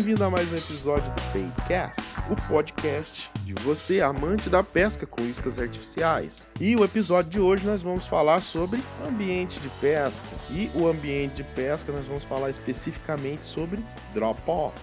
Bem-vindo a mais um episódio do Baitcast, o podcast de você, amante da pesca com iscas artificiais. E o episódio de hoje nós vamos falar sobre ambiente de pesca. E o ambiente de pesca nós vamos falar especificamente sobre drop-off.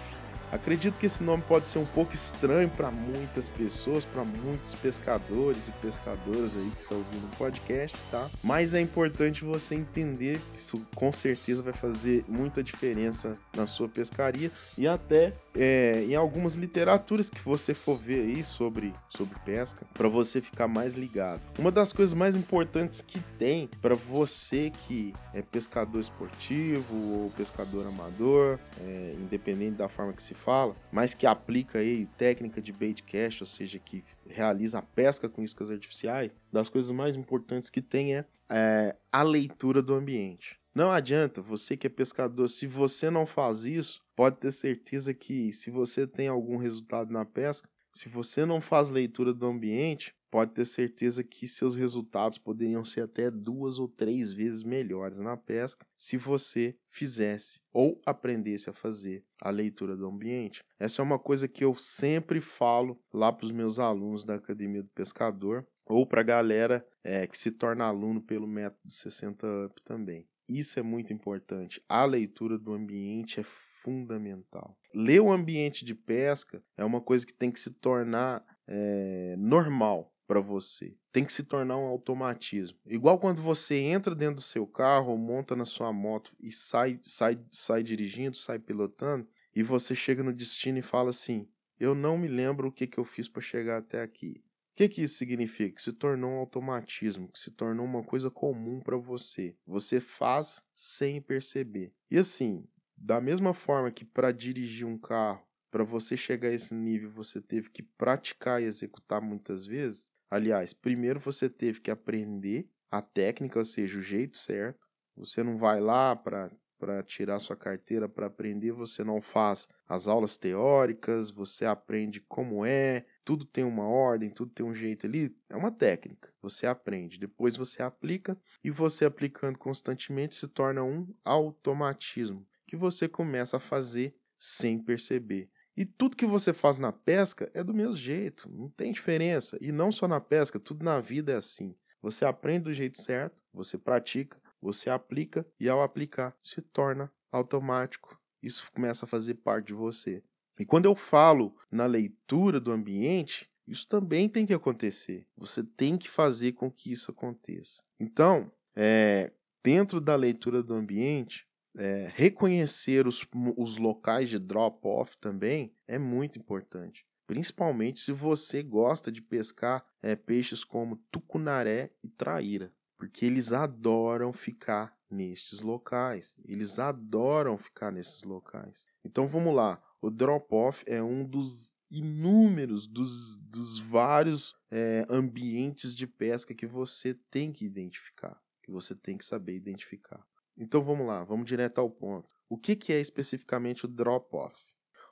Acredito que esse nome pode ser um pouco estranho para muitas pessoas, para muitos pescadores e pescadoras aí que estão ouvindo o podcast, tá? Mas é importante você entender que isso com certeza vai fazer muita diferença na sua pescaria e até é, em algumas literaturas que você for ver aí sobre, sobre pesca, para você ficar mais ligado. Uma das coisas mais importantes que tem para você que é pescador esportivo ou pescador amador, é, independente da forma que se fala, mas que aplica aí técnica de bait cast, ou seja, que realiza a pesca com iscas artificiais, das coisas mais importantes que tem é, é a leitura do ambiente. Não adianta, você que é pescador, se você não faz isso, pode ter certeza que se você tem algum resultado na pesca, se você não faz leitura do ambiente, pode ter certeza que seus resultados poderiam ser até duas ou três vezes melhores na pesca se você fizesse ou aprendesse a fazer a leitura do ambiente. Essa é uma coisa que eu sempre falo lá para os meus alunos da Academia do Pescador ou para a galera é, que se torna aluno pelo método 60 Up também. Isso é muito importante. A leitura do ambiente é fundamental. Ler o ambiente de pesca é uma coisa que tem que se tornar é, normal para você. Tem que se tornar um automatismo. Igual quando você entra dentro do seu carro, monta na sua moto e sai, sai, sai dirigindo, sai pilotando, e você chega no destino e fala assim: Eu não me lembro o que, que eu fiz para chegar até aqui. Que, que isso significa? Que se tornou um automatismo, que se tornou uma coisa comum para você. Você faz sem perceber. E assim, da mesma forma que para dirigir um carro, para você chegar a esse nível, você teve que praticar e executar muitas vezes, Aliás, primeiro você teve que aprender a técnica, ou seja, o jeito certo. Você não vai lá para para tirar sua carteira para aprender, você não faz as aulas teóricas, você aprende como é, tudo tem uma ordem, tudo tem um jeito ali, é uma técnica. Você aprende, depois você aplica e você aplicando constantemente se torna um automatismo que você começa a fazer sem perceber. E tudo que você faz na pesca é do mesmo jeito, não tem diferença. E não só na pesca, tudo na vida é assim. Você aprende do jeito certo, você pratica, você aplica e ao aplicar se torna automático. Isso começa a fazer parte de você. E quando eu falo na leitura do ambiente, isso também tem que acontecer. Você tem que fazer com que isso aconteça. Então, é, dentro da leitura do ambiente, é, reconhecer os, os locais de drop-off também é muito importante. Principalmente se você gosta de pescar é, peixes como tucunaré e traíra, porque eles adoram ficar nestes locais. Eles adoram ficar nesses locais. Então vamos lá. O drop-off é um dos inúmeros, dos, dos vários é, ambientes de pesca que você tem que identificar, que você tem que saber identificar. Então vamos lá, vamos direto ao ponto. O que, que é especificamente o drop-off?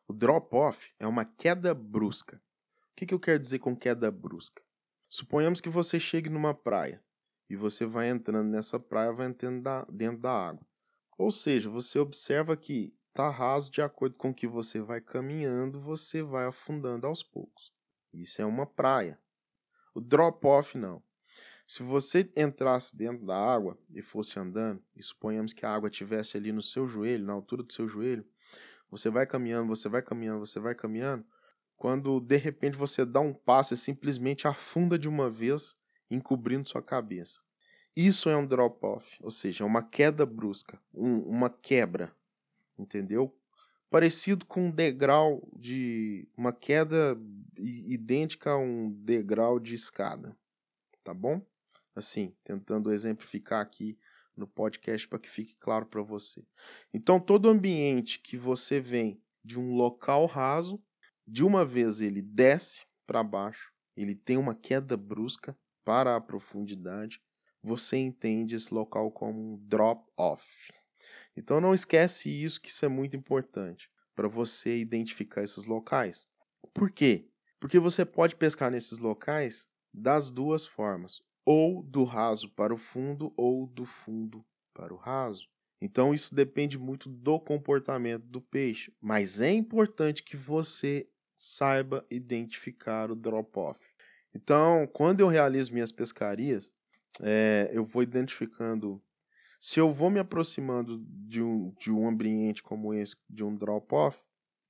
O drop-off é uma queda brusca. O que, que eu quero dizer com queda brusca? Suponhamos que você chegue numa praia e você vai entrando nessa praia, vai entrando da, dentro da água. Ou seja, você observa que está raso de acordo com que você vai caminhando, você vai afundando aos poucos. Isso é uma praia. O drop-off não. Se você entrasse dentro da água e fosse andando, e suponhamos que a água estivesse ali no seu joelho, na altura do seu joelho, você vai caminhando, você vai caminhando, você vai caminhando, quando de repente você dá um passo e simplesmente afunda de uma vez, encobrindo sua cabeça. Isso é um drop-off, ou seja, é uma queda brusca, um, uma quebra, entendeu? Parecido com um degrau de. uma queda idêntica a um degrau de escada, tá bom? assim, tentando exemplificar aqui no podcast para que fique claro para você. Então, todo ambiente que você vem de um local raso, de uma vez ele desce para baixo, ele tem uma queda brusca para a profundidade, você entende esse local como um drop off. Então não esquece isso que isso é muito importante para você identificar esses locais. Por quê? Porque você pode pescar nesses locais das duas formas ou do raso para o fundo, ou do fundo para o raso. Então isso depende muito do comportamento do peixe, mas é importante que você saiba identificar o drop-off. Então, quando eu realizo minhas pescarias, é, eu vou identificando. Se eu vou me aproximando de um, de um ambiente como esse, de um drop-off,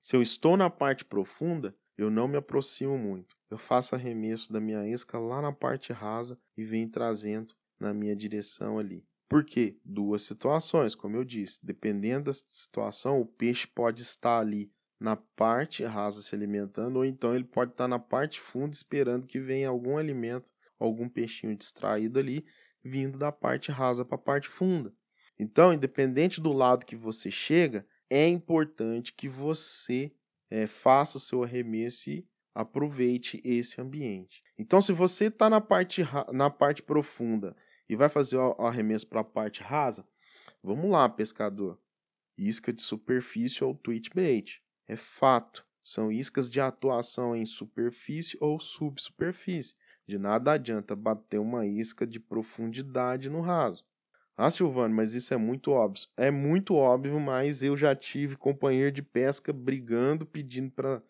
se eu estou na parte profunda, eu não me aproximo muito. Eu faço arremesso da minha isca lá na parte rasa e venho trazendo na minha direção ali. Por quê? Duas situações, como eu disse. Dependendo da situação, o peixe pode estar ali na parte rasa se alimentando, ou então ele pode estar na parte funda esperando que venha algum alimento, algum peixinho distraído ali, vindo da parte rasa para a parte funda. Então, independente do lado que você chega, é importante que você é, faça o seu arremesso e aproveite esse ambiente. Então, se você está na parte, na parte profunda e vai fazer o arremesso para a parte rasa, vamos lá, pescador. Isca de superfície ou twitch bait. É fato. São iscas de atuação em superfície ou subsuperfície. De nada adianta bater uma isca de profundidade no raso. Ah, Silvano, mas isso é muito óbvio. É muito óbvio, mas eu já tive companheiro de pesca brigando, pedindo para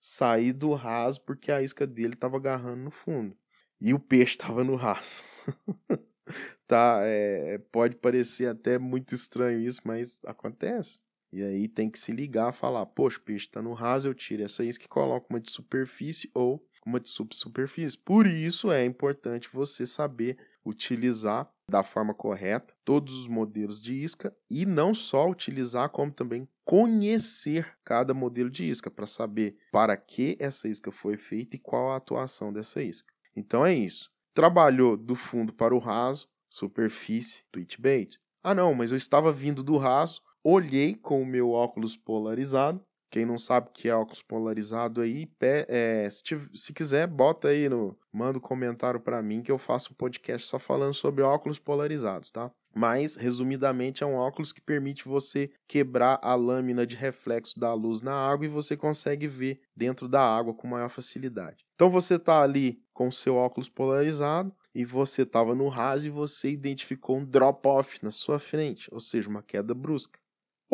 sair do raso porque a isca dele estava agarrando no fundo. E o peixe estava no raso. tá, é, pode parecer até muito estranho isso, mas acontece. E aí tem que se ligar, falar, poxa, o peixe está no raso, eu tiro essa isca e coloco uma de superfície ou uma de subsuperfície. Por isso é importante você saber utilizar da forma correta todos os modelos de isca e não só utilizar, como também conhecer cada modelo de isca para saber para que essa isca foi feita e qual a atuação dessa isca. Então é isso. Trabalhou do fundo para o raso, superfície, twitch bait. Ah não, mas eu estava vindo do raso, olhei com o meu óculos polarizado quem não sabe o que é óculos polarizado aí, é, se, se, quiser, bota aí no. Manda um comentário para mim que eu faço um podcast só falando sobre óculos polarizados, tá? Mas, resumidamente, é um óculos que permite você quebrar a lâmina de reflexo da luz na água e você consegue ver dentro da água com maior facilidade. Então você está ali com o seu óculos polarizado e você estava no raso e você identificou um drop-off na sua frente, ou seja, uma queda brusca.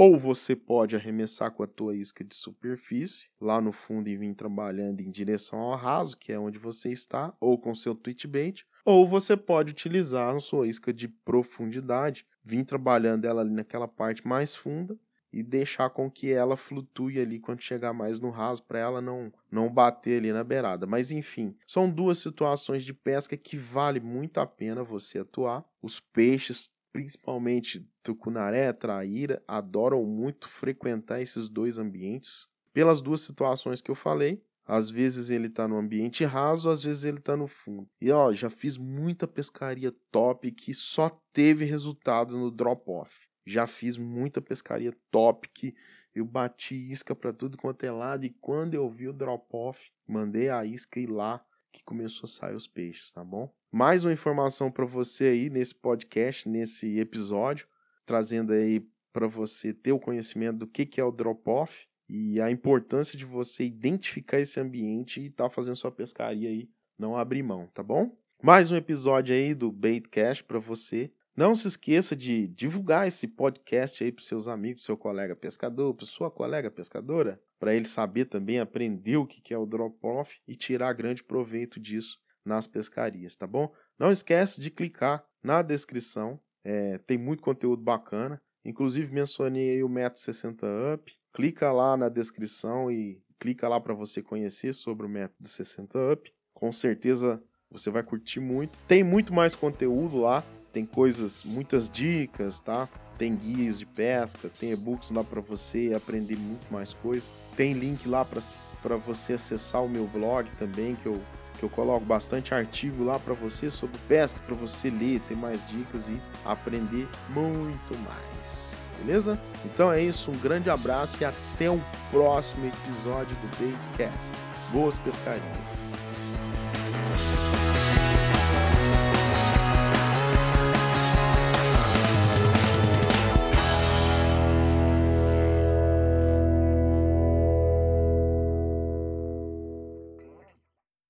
Ou você pode arremessar com a tua isca de superfície lá no fundo e vir trabalhando em direção ao raso, que é onde você está, ou com seu twitch bait, ou você pode utilizar a sua isca de profundidade, vir trabalhando ela ali naquela parte mais funda e deixar com que ela flutue ali quando chegar mais no raso para ela não não bater ali na beirada. Mas enfim, são duas situações de pesca que vale muito a pena você atuar. Os peixes principalmente tucunaré, traíra, adoram muito frequentar esses dois ambientes pelas duas situações que eu falei. Às vezes ele está no ambiente raso, às vezes ele está no fundo. E ó, já fiz muita pescaria top que só teve resultado no drop-off. Já fiz muita pescaria top que eu bati isca para tudo quanto é lado e quando eu vi o drop-off, mandei a isca ir lá que começou a sair os peixes, tá bom? Mais uma informação para você aí nesse podcast, nesse episódio, trazendo aí para você ter o conhecimento do que, que é o drop-off e a importância de você identificar esse ambiente e estar tá fazendo sua pescaria aí, não abrir mão, tá bom? Mais um episódio aí do Baitcast para você. Não se esqueça de divulgar esse podcast aí para seus amigos, seu colega pescador, para sua colega pescadora, para ele saber também aprender o que é o drop-off e tirar grande proveito disso nas pescarias, tá bom? Não esquece de clicar na descrição, é, tem muito conteúdo bacana. Inclusive mencionei o método 60 Up. Clica lá na descrição e clica lá para você conhecer sobre o método 60 Up. Com certeza você vai curtir muito. Tem muito mais conteúdo lá, tem coisas, muitas dicas, tá? Tem guias de pesca, tem e-books lá para você aprender muito mais coisas. Tem link lá para você acessar o meu blog também, que eu, que eu coloco bastante artigo lá para você sobre pesca, para você ler, ter mais dicas e aprender muito mais. Beleza? Então é isso, um grande abraço e até o próximo episódio do Baitcast. Boas pescarias!